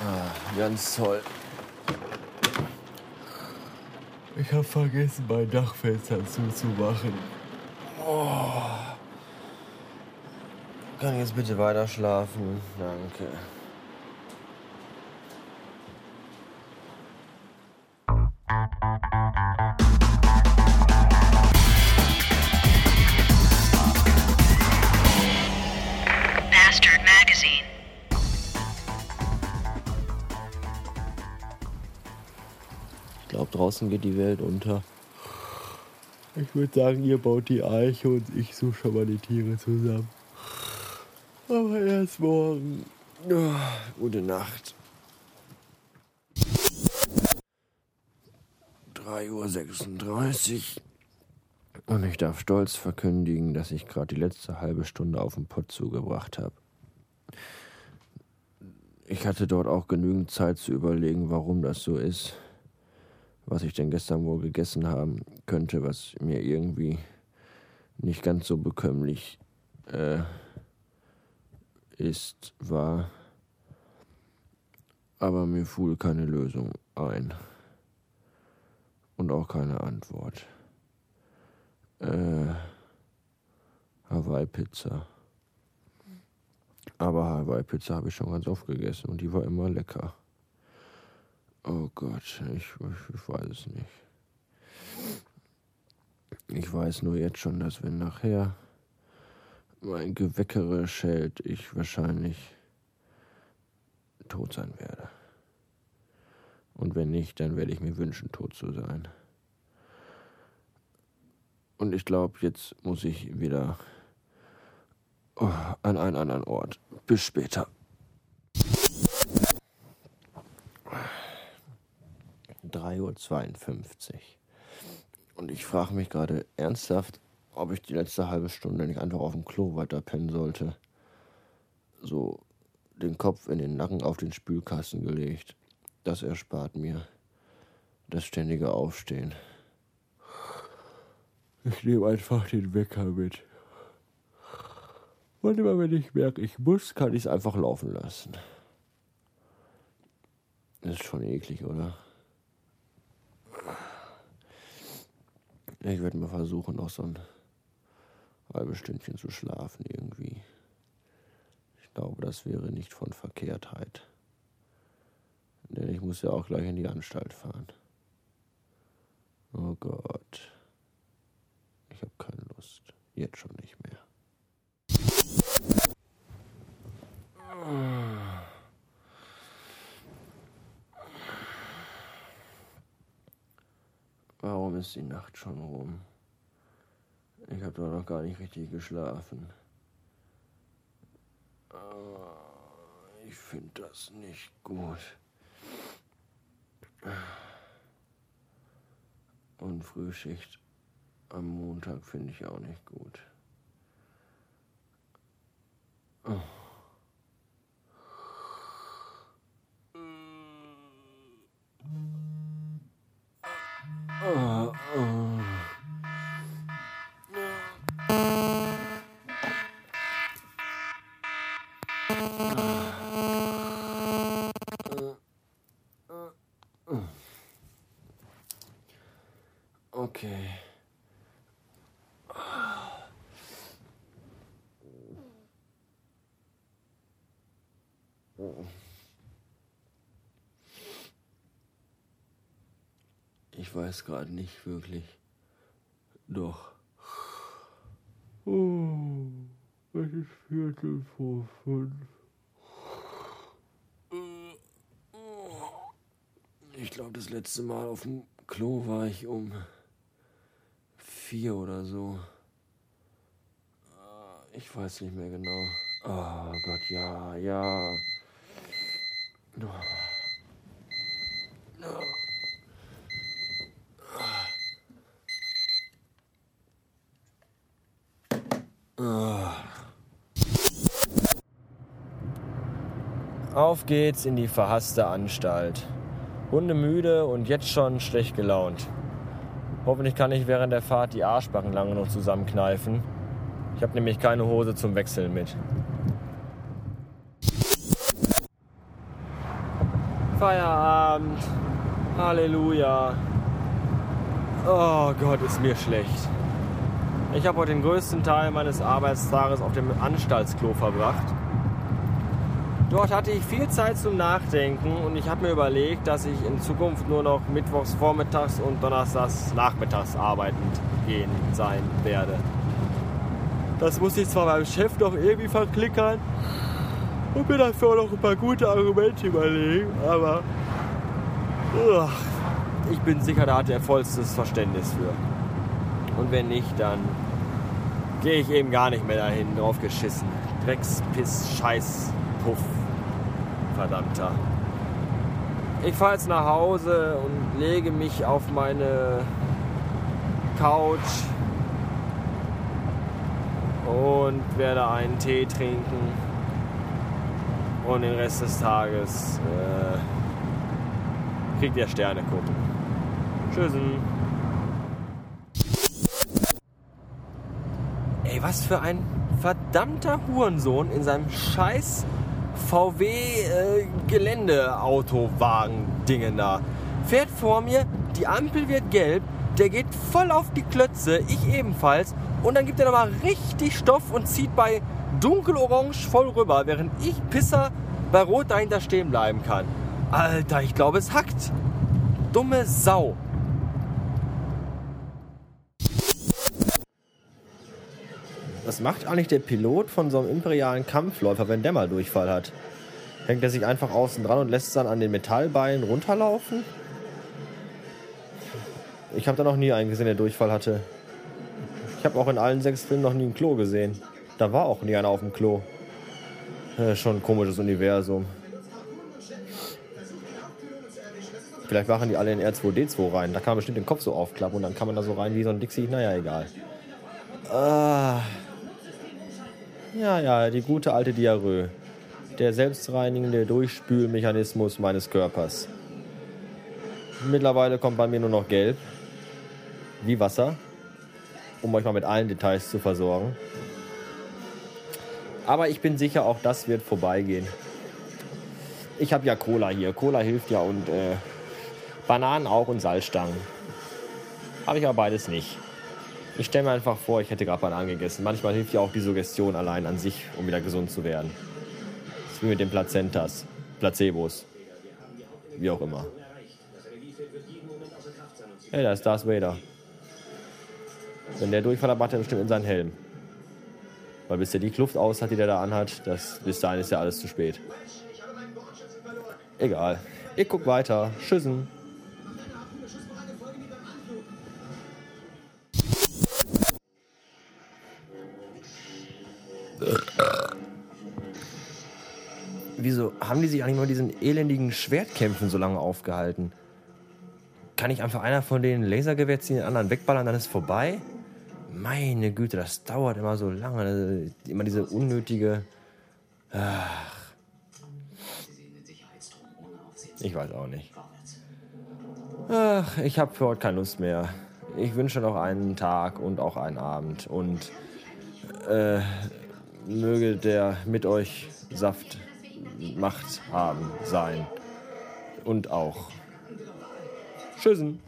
Ah, ganz toll. Ich habe vergessen, mein Dachfenster zuzumachen. Oh. Kann ich jetzt bitte weiter schlafen? Danke. Ich glaube, draußen geht die Welt unter. Ich würde sagen, ihr baut die Eiche und ich suche schon mal die Tiere zusammen. Aber erst morgen. Oh, gute Nacht. 3.36 Uhr. Und ich darf stolz verkündigen, dass ich gerade die letzte halbe Stunde auf den Pott zugebracht habe. Ich hatte dort auch genügend Zeit zu überlegen, warum das so ist. Was ich denn gestern wohl gegessen haben könnte, was mir irgendwie nicht ganz so bekömmlich äh, ist, war. Aber mir fiel keine Lösung ein. Und auch keine Antwort. Äh, Hawaii-Pizza. Aber Hawaii-Pizza habe ich schon ganz oft gegessen und die war immer lecker. Oh Gott, ich, ich, weiß es nicht. Ich weiß nur jetzt schon, dass wenn nachher mein Geweckere schält, ich wahrscheinlich tot sein werde. Und wenn nicht, dann werde ich mir wünschen, tot zu sein. Und ich glaube, jetzt muss ich wieder oh, an einen anderen Ort. Bis später. 3.52 Uhr. Und ich frage mich gerade ernsthaft, ob ich die letzte halbe Stunde nicht einfach auf dem Klo weiter pennen sollte. So den Kopf in den Nacken auf den Spülkasten gelegt. Das erspart mir das ständige Aufstehen. Ich nehme einfach den Wecker mit. Und immer wenn ich merke, ich muss, kann ich es einfach laufen lassen. Das ist schon eklig, oder? Ich werde mal versuchen, noch so ein halbes Stündchen zu schlafen irgendwie. Ich glaube, das wäre nicht von Verkehrtheit. Denn ich muss ja auch gleich in die Anstalt fahren. Oh Gott. Ich habe keine Lust. Jetzt schon nicht mehr. Warum ist die Nacht schon rum? Ich habe doch noch gar nicht richtig geschlafen. Ich finde das nicht gut. Und Frühschicht am Montag finde ich auch nicht gut. Oh, Okay. Ich weiß gerade nicht wirklich. Doch. Oh, es ist Viertel vor fünf. Ich glaube, das letzte Mal auf dem Klo war ich um vier oder so. Ich weiß nicht mehr genau. Oh Gott, ja, ja. Oh. Oh. Auf geht's in die verhasste Anstalt. Hundemüde und jetzt schon schlecht gelaunt. Hoffentlich kann ich während der Fahrt die Arschbacken lange noch zusammenkneifen. Ich habe nämlich keine Hose zum Wechseln mit. Feierabend. Halleluja. Oh Gott, ist mir schlecht. Ich habe heute den größten Teil meines Arbeitstages auf dem Anstaltsklo verbracht. Dort hatte ich viel Zeit zum Nachdenken und ich habe mir überlegt, dass ich in Zukunft nur noch mittwochs vormittags und donnerstags nachmittags arbeitend gehen sein werde. Das muss ich zwar meinem Chef noch irgendwie verklickern und mir dafür auch noch ein paar gute Argumente überlegen, aber ugh, ich bin sicher, da hat er vollstes Verständnis für. Und wenn nicht, dann gehe ich eben gar nicht mehr dahin, drauf geschissen. Drecks, Piss, Scheiß, Puff. Verdammter. Ich fahre jetzt nach Hause und lege mich auf meine Couch und werde einen Tee trinken und den Rest des Tages äh, kriegt ihr Sterne gucken. Tschüssen. Ey, was für ein verdammter Hurensohn in seinem scheiß VW äh, da. Fährt vor mir, die Ampel wird gelb, der geht voll auf die Klötze, ich ebenfalls. Und dann gibt er nochmal richtig Stoff und zieht bei dunkelorange voll rüber, während ich Pisser bei Rot dahinter stehen bleiben kann. Alter, ich glaube, es hackt. Dumme Sau. Was macht eigentlich der Pilot von so einem imperialen Kampfläufer, wenn der mal Durchfall hat? Hängt er sich einfach außen dran und lässt es dann an den Metallbeinen runterlaufen? Ich habe da noch nie einen gesehen, der Durchfall hatte. Ich habe auch in allen sechs Filmen noch nie ein Klo gesehen. Da war auch nie einer auf dem Klo. Äh, schon ein komisches Universum. Vielleicht machen die alle in R2D2 rein. Da kann man bestimmt den Kopf so aufklappen und dann kann man da so rein wie so ein Dixie. Naja, egal. Ah. Ja, ja, die gute alte Diarrhoe. Der selbstreinigende Durchspülmechanismus meines Körpers. Mittlerweile kommt bei mir nur noch gelb. Wie Wasser. Um euch mal mit allen Details zu versorgen. Aber ich bin sicher, auch das wird vorbeigehen. Ich habe ja Cola hier. Cola hilft ja und äh, Bananen auch und Salzstangen. Habe ich aber beides nicht. Ich stelle mir einfach vor, ich hätte gerade Bananen gegessen. Manchmal hilft ja auch die Suggestion allein an sich, um wieder gesund zu werden. Das ist wie mit den Plazentas, Placebos, wie auch immer. Hey, da ist Darth Vader. Wenn der Durchfall hat, macht er bestimmt in seinen Helm. Weil bis der die Kluft aus hat, die der da anhat, das, bis dahin ist ja alles zu spät. Egal. Ich guck weiter. Tschüssen. Wieso haben die sich eigentlich nur diesen elendigen Schwertkämpfen so lange aufgehalten? Kann ich einfach einer von denen Lasergewehr ziehen, den anderen wegballern, dann ist vorbei? Meine Güte, das dauert immer so lange. Immer diese unnötige. Ach. Ich weiß auch nicht. Ach, ich habe für heute keine Lust mehr. Ich wünsche noch einen Tag und auch einen Abend. Und äh, möge der mit euch Saft Macht haben sein. Und auch. Tschüssen.